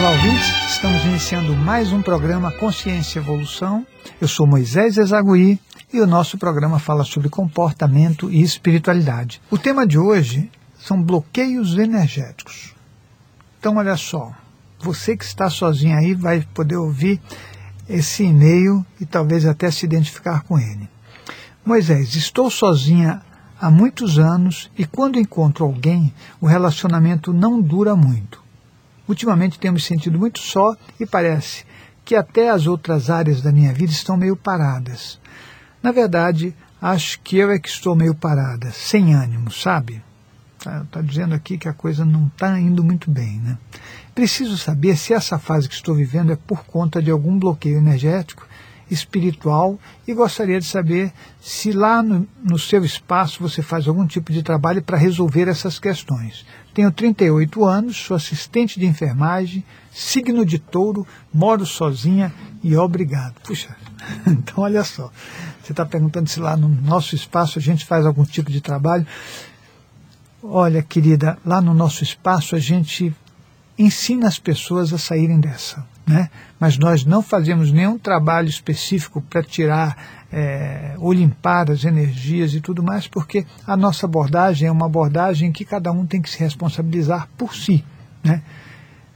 Olá, ouvintes. Estamos iniciando mais um programa Consciência e Evolução. Eu sou Moisés Ezagui e o nosso programa fala sobre comportamento e espiritualidade. O tema de hoje são bloqueios energéticos. Então, olha só, você que está sozinho aí vai poder ouvir esse e-mail e talvez até se identificar com ele. Moisés, estou sozinha há muitos anos e quando encontro alguém, o relacionamento não dura muito. Ultimamente tenho me sentido muito só e parece que até as outras áreas da minha vida estão meio paradas. Na verdade, acho que eu é que estou meio parada, sem ânimo, sabe? Está tá dizendo aqui que a coisa não está indo muito bem, né? Preciso saber se essa fase que estou vivendo é por conta de algum bloqueio energético espiritual e gostaria de saber se lá no, no seu espaço você faz algum tipo de trabalho para resolver essas questões. Tenho 38 anos, sou assistente de enfermagem, signo de touro, moro sozinha e obrigado. Puxa, então olha só, você está perguntando se lá no nosso espaço a gente faz algum tipo de trabalho. Olha, querida, lá no nosso espaço a gente ensina as pessoas a saírem dessa né? mas nós não fazemos nenhum trabalho específico para tirar é, as energias e tudo mais, porque a nossa abordagem é uma abordagem que cada um tem que se responsabilizar por si. Né?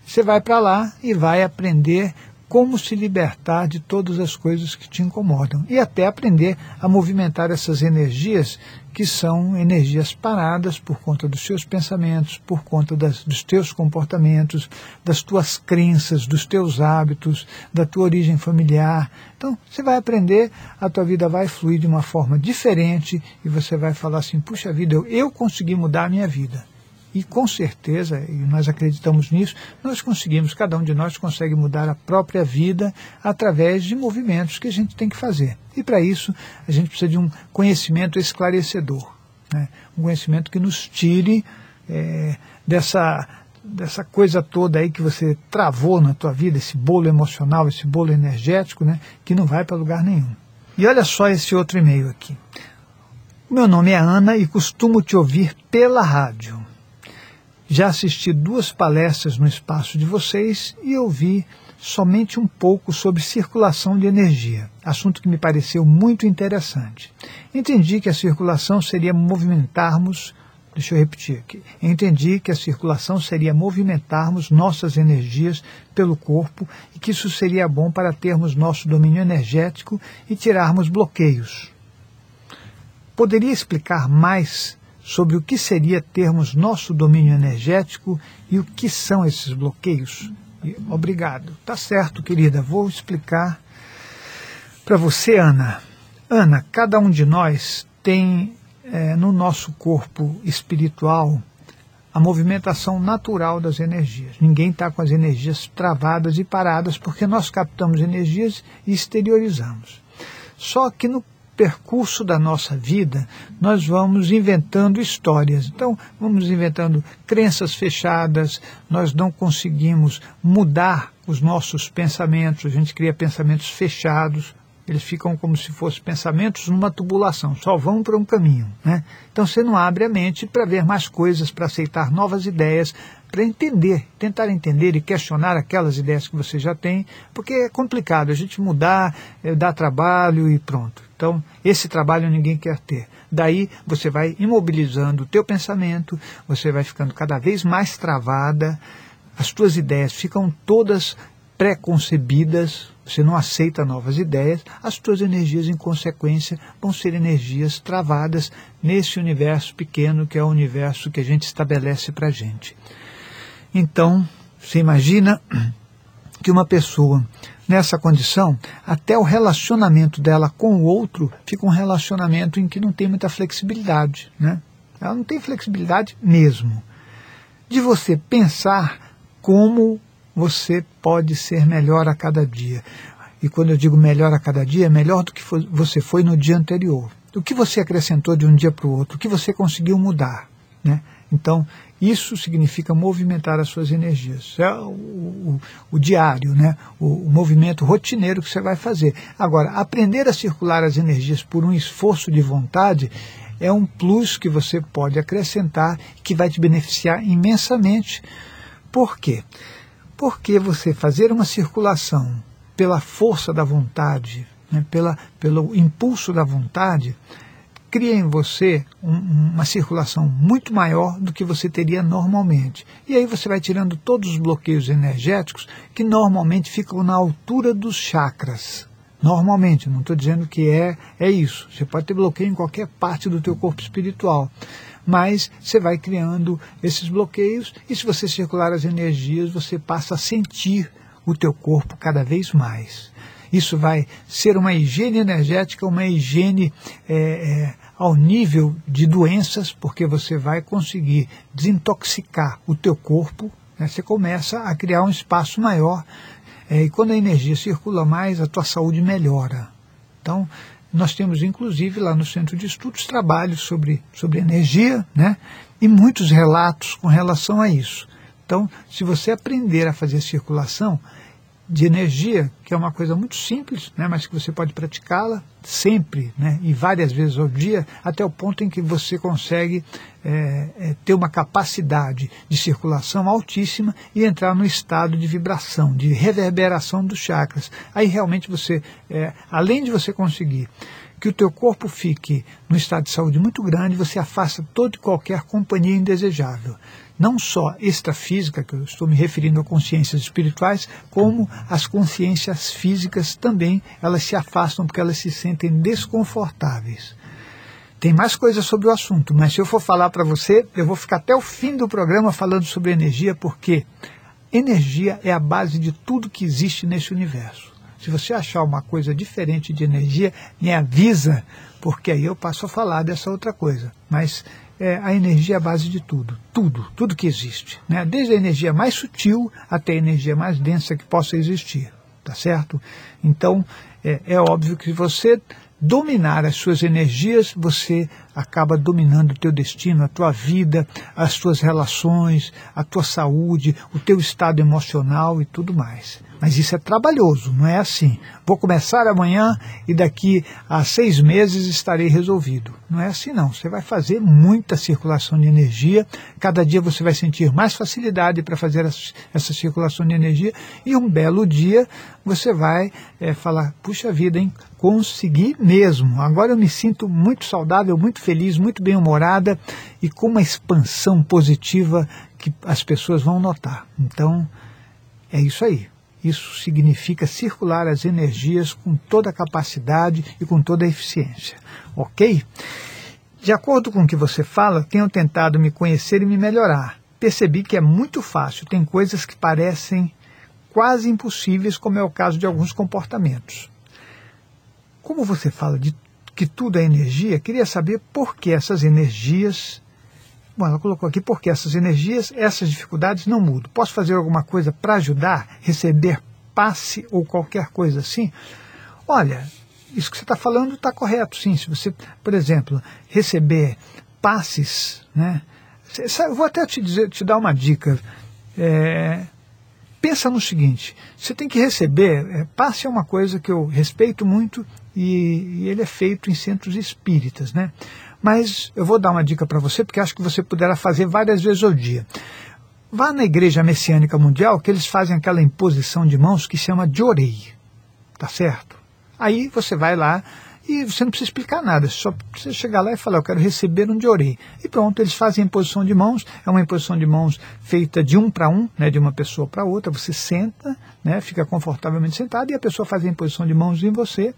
Você vai para lá e vai aprender como se libertar de todas as coisas que te incomodam e até aprender a movimentar essas energias que são energias paradas por conta dos seus pensamentos, por conta das, dos teus comportamentos, das tuas crenças, dos teus hábitos, da tua origem familiar. Então, você vai aprender, a tua vida vai fluir de uma forma diferente e você vai falar assim: puxa vida, eu, eu consegui mudar a minha vida. E com certeza, e nós acreditamos nisso, nós conseguimos, cada um de nós consegue mudar a própria vida através de movimentos que a gente tem que fazer. E para isso, a gente precisa de um conhecimento esclarecedor, né? um conhecimento que nos tire é, dessa, dessa coisa toda aí que você travou na tua vida, esse bolo emocional, esse bolo energético, né? que não vai para lugar nenhum. E olha só esse outro e-mail aqui. Meu nome é Ana e costumo te ouvir pela rádio. Já assisti duas palestras no espaço de vocês e ouvi somente um pouco sobre circulação de energia, assunto que me pareceu muito interessante. Entendi que a circulação seria movimentarmos, deixa eu repetir aqui, entendi que a circulação seria movimentarmos nossas energias pelo corpo e que isso seria bom para termos nosso domínio energético e tirarmos bloqueios. Poderia explicar mais sobre o que seria termos nosso domínio energético e o que são esses bloqueios. E, obrigado. Tá certo, querida. Vou explicar para você, Ana. Ana, cada um de nós tem é, no nosso corpo espiritual a movimentação natural das energias. Ninguém está com as energias travadas e paradas porque nós captamos energias e exteriorizamos. Só que no percurso da nossa vida, nós vamos inventando histórias. Então, vamos inventando crenças fechadas, nós não conseguimos mudar os nossos pensamentos, a gente cria pensamentos fechados, eles ficam como se fossem pensamentos numa tubulação, só vão para um caminho. Né? Então você não abre a mente para ver mais coisas, para aceitar novas ideias, para entender, tentar entender e questionar aquelas ideias que você já tem, porque é complicado a gente mudar, é, trabalho e pronto. Então, esse trabalho ninguém quer ter. Daí você vai imobilizando o teu pensamento, você vai ficando cada vez mais travada, as tuas ideias ficam todas pré-concebidas, você não aceita novas ideias, as tuas energias, em consequência, vão ser energias travadas nesse universo pequeno que é o universo que a gente estabelece para a gente. Então, você imagina que uma pessoa nessa condição, até o relacionamento dela com o outro fica um relacionamento em que não tem muita flexibilidade. Né? Ela não tem flexibilidade mesmo. De você pensar como você pode ser melhor a cada dia. E quando eu digo melhor a cada dia, é melhor do que você foi no dia anterior. O que você acrescentou de um dia para o outro? O que você conseguiu mudar? Né? Então, isso significa movimentar as suas energias. É o, o, o diário, né? O, o, movimento rotineiro que você vai fazer. Agora, aprender a circular as energias por um esforço de vontade é um plus que você pode acrescentar que vai te beneficiar imensamente. Por quê? Porque você fazer uma circulação pela força da vontade, né, pela, pelo impulso da vontade, cria em você um, uma circulação muito maior do que você teria normalmente. E aí você vai tirando todos os bloqueios energéticos que normalmente ficam na altura dos chakras. Normalmente, não estou dizendo que é, é isso. Você pode ter bloqueio em qualquer parte do teu corpo espiritual. Mas você vai criando esses bloqueios e se você circular as energias, você passa a sentir o teu corpo cada vez mais. Isso vai ser uma higiene energética, uma higiene é, é, ao nível de doenças, porque você vai conseguir desintoxicar o teu corpo, né? você começa a criar um espaço maior é, e quando a energia circula mais, a tua saúde melhora. Então, nós temos inclusive lá no Centro de Estudos trabalhos sobre, sobre energia, né? E muitos relatos com relação a isso. Então, se você aprender a fazer circulação, de energia, que é uma coisa muito simples, né, mas que você pode praticá-la sempre né, e várias vezes ao dia, até o ponto em que você consegue é, é, ter uma capacidade de circulação altíssima e entrar no estado de vibração, de reverberação dos chakras. Aí realmente você, é, além de você conseguir que o teu corpo fique no estado de saúde muito grande, você afasta toda e qualquer companhia indesejável não só extrafísica, que eu estou me referindo a consciências espirituais, como as consciências físicas também, elas se afastam porque elas se sentem desconfortáveis. Tem mais coisas sobre o assunto, mas se eu for falar para você, eu vou ficar até o fim do programa falando sobre energia, porque energia é a base de tudo que existe nesse universo. Se você achar uma coisa diferente de energia, me avisa, porque aí eu passo a falar dessa outra coisa. Mas é, a energia é a base de tudo, tudo, tudo que existe. Né? Desde a energia mais sutil até a energia mais densa que possa existir. Tá certo? Então, é, é óbvio que se você dominar as suas energias, você acaba dominando o teu destino, a tua vida, as tuas relações, a tua saúde, o teu estado emocional e tudo mais. Mas isso é trabalhoso, não é assim. Vou começar amanhã e daqui a seis meses estarei resolvido. Não é assim não. Você vai fazer muita circulação de energia. Cada dia você vai sentir mais facilidade para fazer essa circulação de energia. E um belo dia você vai é, falar, puxa vida, hein? Consegui mesmo. Agora eu me sinto muito saudável, muito feliz, muito bem-humorada e com uma expansão positiva que as pessoas vão notar. Então, é isso aí. Isso significa circular as energias com toda a capacidade e com toda a eficiência. Ok? De acordo com o que você fala, tenho tentado me conhecer e me melhorar. Percebi que é muito fácil, tem coisas que parecem quase impossíveis, como é o caso de alguns comportamentos. Como você fala de que tudo é energia, queria saber por que essas energias Bom, ela colocou aqui porque essas energias, essas dificuldades não mudam. Posso fazer alguma coisa para ajudar, receber passe ou qualquer coisa assim? Olha, isso que você está falando está correto, sim. Se você, por exemplo, receber passes, né? Vou até te dizer, te dar uma dica. É, pensa no seguinte: você tem que receber. É, passe é uma coisa que eu respeito muito e, e ele é feito em centros espíritas, né? Mas eu vou dar uma dica para você, porque acho que você poderá fazer várias vezes ao dia. Vá na Igreja Messiânica Mundial, que eles fazem aquela imposição de mãos que chama de orei. Tá certo? Aí você vai lá e você não precisa explicar nada, só precisa chegar lá e falar, eu quero receber um de orei. E pronto, eles fazem a imposição de mãos, é uma imposição de mãos feita de um para um, né, de uma pessoa para outra, você senta, né, fica confortavelmente sentado e a pessoa faz a imposição de mãos em você.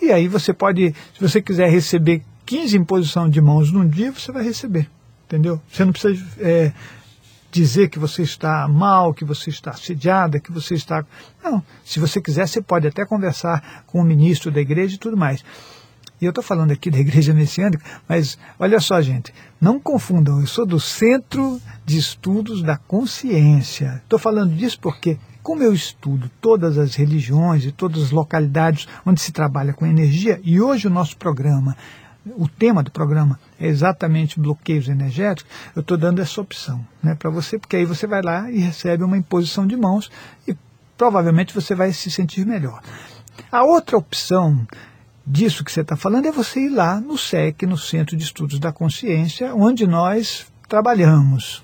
E aí você pode, se você quiser receber 15 imposição de mãos num dia, você vai receber. Entendeu? Você não precisa é, dizer que você está mal, que você está assediada, que você está. Não. Se você quiser, você pode até conversar com o ministro da igreja e tudo mais. E eu estou falando aqui da igreja messiânica, mas olha só, gente, não confundam, eu sou do Centro de Estudos da Consciência. Estou falando disso porque, como eu estudo todas as religiões e todas as localidades onde se trabalha com energia, e hoje o nosso programa o tema do programa é exatamente bloqueios energéticos, eu estou dando essa opção né, para você, porque aí você vai lá e recebe uma imposição de mãos e provavelmente você vai se sentir melhor. A outra opção disso que você está falando é você ir lá no SEC, no Centro de Estudos da Consciência, onde nós trabalhamos.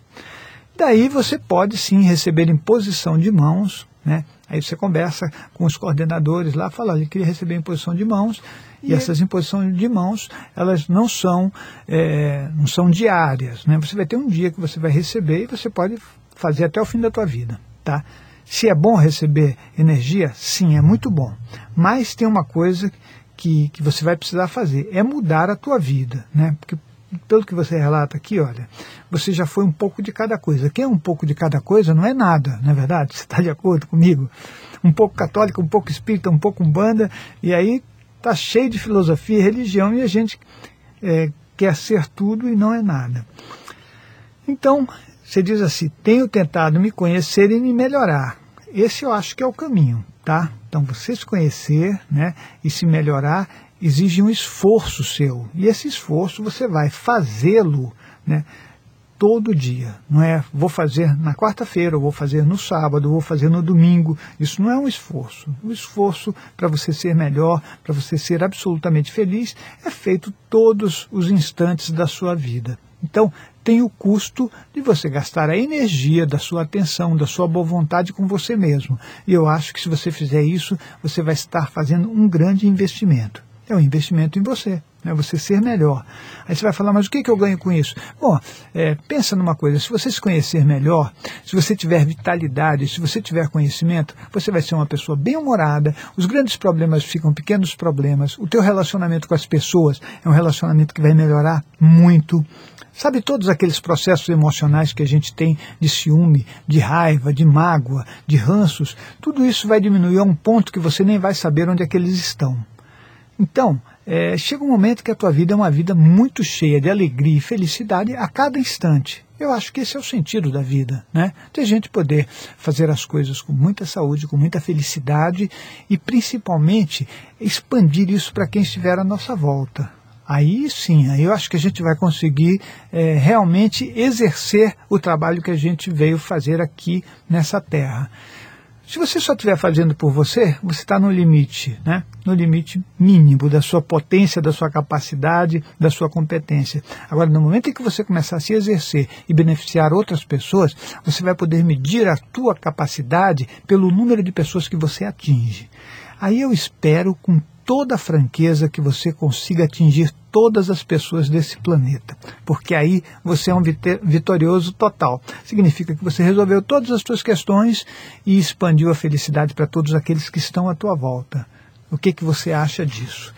Daí você pode sim receber imposição de mãos, né? Aí você conversa com os coordenadores lá, fala, eu queria receber imposição de mãos, e, e essas imposições de mãos, elas não são, é, não são diárias, né? Você vai ter um dia que você vai receber e você pode fazer até o fim da tua vida, tá? Se é bom receber energia, sim, é muito bom. Mas tem uma coisa que, que você vai precisar fazer, é mudar a tua vida, né? Porque pelo que você relata aqui, olha, você já foi um pouco de cada coisa. Quem é um pouco de cada coisa não é nada, não é verdade? Você está de acordo comigo? Um pouco católico, um pouco espírita, um pouco umbanda, e aí está cheio de filosofia e religião e a gente é, quer ser tudo e não é nada. Então, você diz assim, tenho tentado me conhecer e me melhorar. Esse eu acho que é o caminho, tá? Então, você se conhecer né, e se melhorar exige um esforço seu. E esse esforço você vai fazê-lo né, todo dia. Não é vou fazer na quarta-feira, ou vou fazer no sábado, ou vou fazer no domingo. Isso não é um esforço. O esforço para você ser melhor, para você ser absolutamente feliz, é feito todos os instantes da sua vida. Então, tem o custo de você gastar a energia da sua atenção, da sua boa vontade com você mesmo. E eu acho que se você fizer isso, você vai estar fazendo um grande investimento é um investimento em você, é você ser melhor. Aí você vai falar, mas o que, que eu ganho com isso? Bom, é, pensa numa coisa, se você se conhecer melhor, se você tiver vitalidade, se você tiver conhecimento, você vai ser uma pessoa bem-humorada, os grandes problemas ficam pequenos problemas, o teu relacionamento com as pessoas é um relacionamento que vai melhorar muito. Sabe todos aqueles processos emocionais que a gente tem de ciúme, de raiva, de mágoa, de ranços, tudo isso vai diminuir a um ponto que você nem vai saber onde é que eles estão. Então, é, chega um momento que a tua vida é uma vida muito cheia de alegria e felicidade a cada instante. Eu acho que esse é o sentido da vida, né? De a gente poder fazer as coisas com muita saúde, com muita felicidade e principalmente expandir isso para quem estiver à nossa volta. Aí sim, aí eu acho que a gente vai conseguir é, realmente exercer o trabalho que a gente veio fazer aqui nessa terra. Se você só estiver fazendo por você, você está no limite, né? no limite mínimo da sua potência, da sua capacidade, da sua competência. Agora, no momento em que você começar a se exercer e beneficiar outras pessoas, você vai poder medir a tua capacidade pelo número de pessoas que você atinge. Aí eu espero com toda a franqueza que você consiga atingir todas as pessoas desse planeta, porque aí você é um vitorioso total. Significa que você resolveu todas as suas questões e expandiu a felicidade para todos aqueles que estão à tua volta. O que, que você acha disso?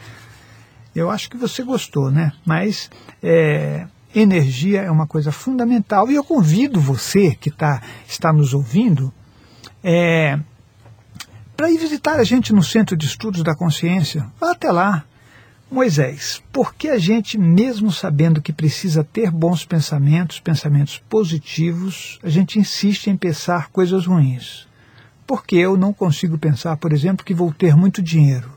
Eu acho que você gostou, né? Mas é, energia é uma coisa fundamental e eu convido você que tá, está nos ouvindo é, para ir visitar a gente no Centro de Estudos da Consciência. Vá até lá. Moisés, por que a gente, mesmo sabendo que precisa ter bons pensamentos, pensamentos positivos, a gente insiste em pensar coisas ruins? Porque eu não consigo pensar, por exemplo, que vou ter muito dinheiro,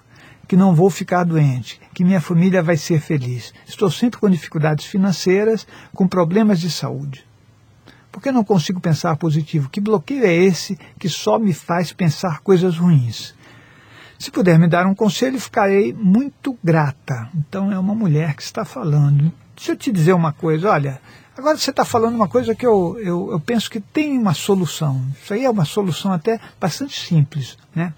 que não vou ficar doente, que minha família vai ser feliz. Estou sempre com dificuldades financeiras, com problemas de saúde. Por que não consigo pensar positivo? Que bloqueio é esse que só me faz pensar coisas ruins? Se puder me dar um conselho, ficarei muito grata. Então é uma mulher que está falando. Deixa eu te dizer uma coisa, olha, agora você está falando uma coisa que eu, eu, eu penso que tem uma solução. Isso aí é uma solução até bastante simples. Né?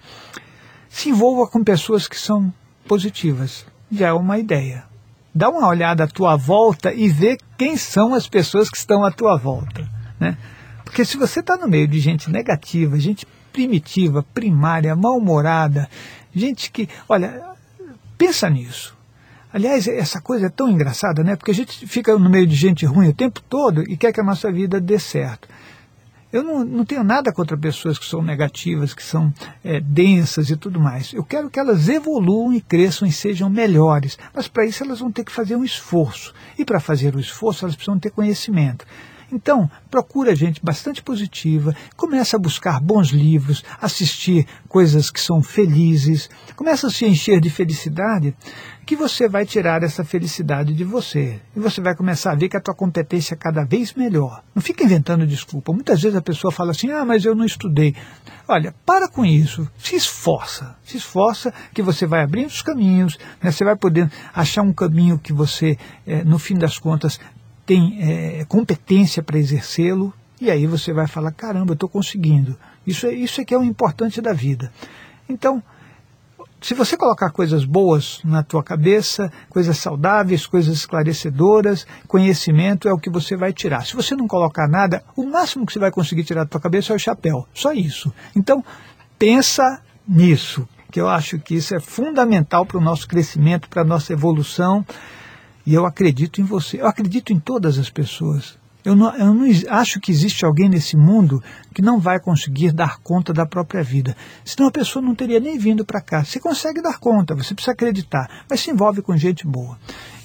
Se envolva com pessoas que são positivas. Já é uma ideia. Dá uma olhada à tua volta e vê quem são as pessoas que estão à tua volta. Né? Porque se você está no meio de gente negativa, gente primitiva, primária, mal-humorada, gente que, olha, pensa nisso. Aliás, essa coisa é tão engraçada, né? Porque a gente fica no meio de gente ruim o tempo todo e quer que a nossa vida dê certo. Eu não, não tenho nada contra pessoas que são negativas, que são é, densas e tudo mais. Eu quero que elas evoluam e cresçam e sejam melhores. Mas para isso elas vão ter que fazer um esforço. E para fazer o esforço elas precisam ter conhecimento. Então, procura gente bastante positiva, começa a buscar bons livros, assistir coisas que são felizes, começa a se encher de felicidade, que você vai tirar essa felicidade de você. E você vai começar a ver que a tua competência é cada vez melhor. Não fica inventando desculpa. Muitas vezes a pessoa fala assim, ah, mas eu não estudei. Olha, para com isso, se esforça, se esforça que você vai abrindo os caminhos, né? você vai poder achar um caminho que você, é, no fim das contas, tem é, competência para exercê-lo, E aí você vai falar, caramba, eu estou conseguindo. Isso é, isso é que é o importante da vida. Então, se você colocar coisas boas na tua cabeça, coisas saudáveis, coisas esclarecedoras, conhecimento é o que você vai tirar. Se você não colocar nada, o máximo que você vai conseguir tirar da tua cabeça é o chapéu. Só isso. Então, pensa nisso, que eu acho que isso é fundamental para o nosso crescimento, para a nossa evolução. E eu acredito em você. Eu acredito em todas as pessoas. Eu não, eu não acho que existe alguém nesse mundo que não vai conseguir dar conta da própria vida. Senão a pessoa não teria nem vindo para cá. Você consegue dar conta, você precisa acreditar, mas se envolve com gente boa.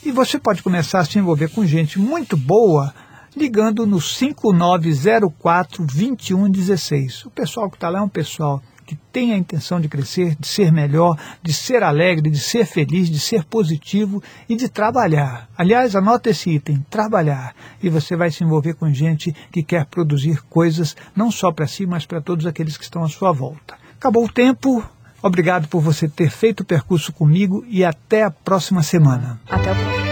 E você pode começar a se envolver com gente muito boa ligando no 5904 2116. O pessoal que está lá é um pessoal que tem a intenção de crescer, de ser melhor, de ser alegre, de ser feliz, de ser positivo e de trabalhar. Aliás, anota esse item, trabalhar. E você vai se envolver com gente que quer produzir coisas não só para si, mas para todos aqueles que estão à sua volta. Acabou o tempo. Obrigado por você ter feito o percurso comigo e até a próxima semana. Até o próximo.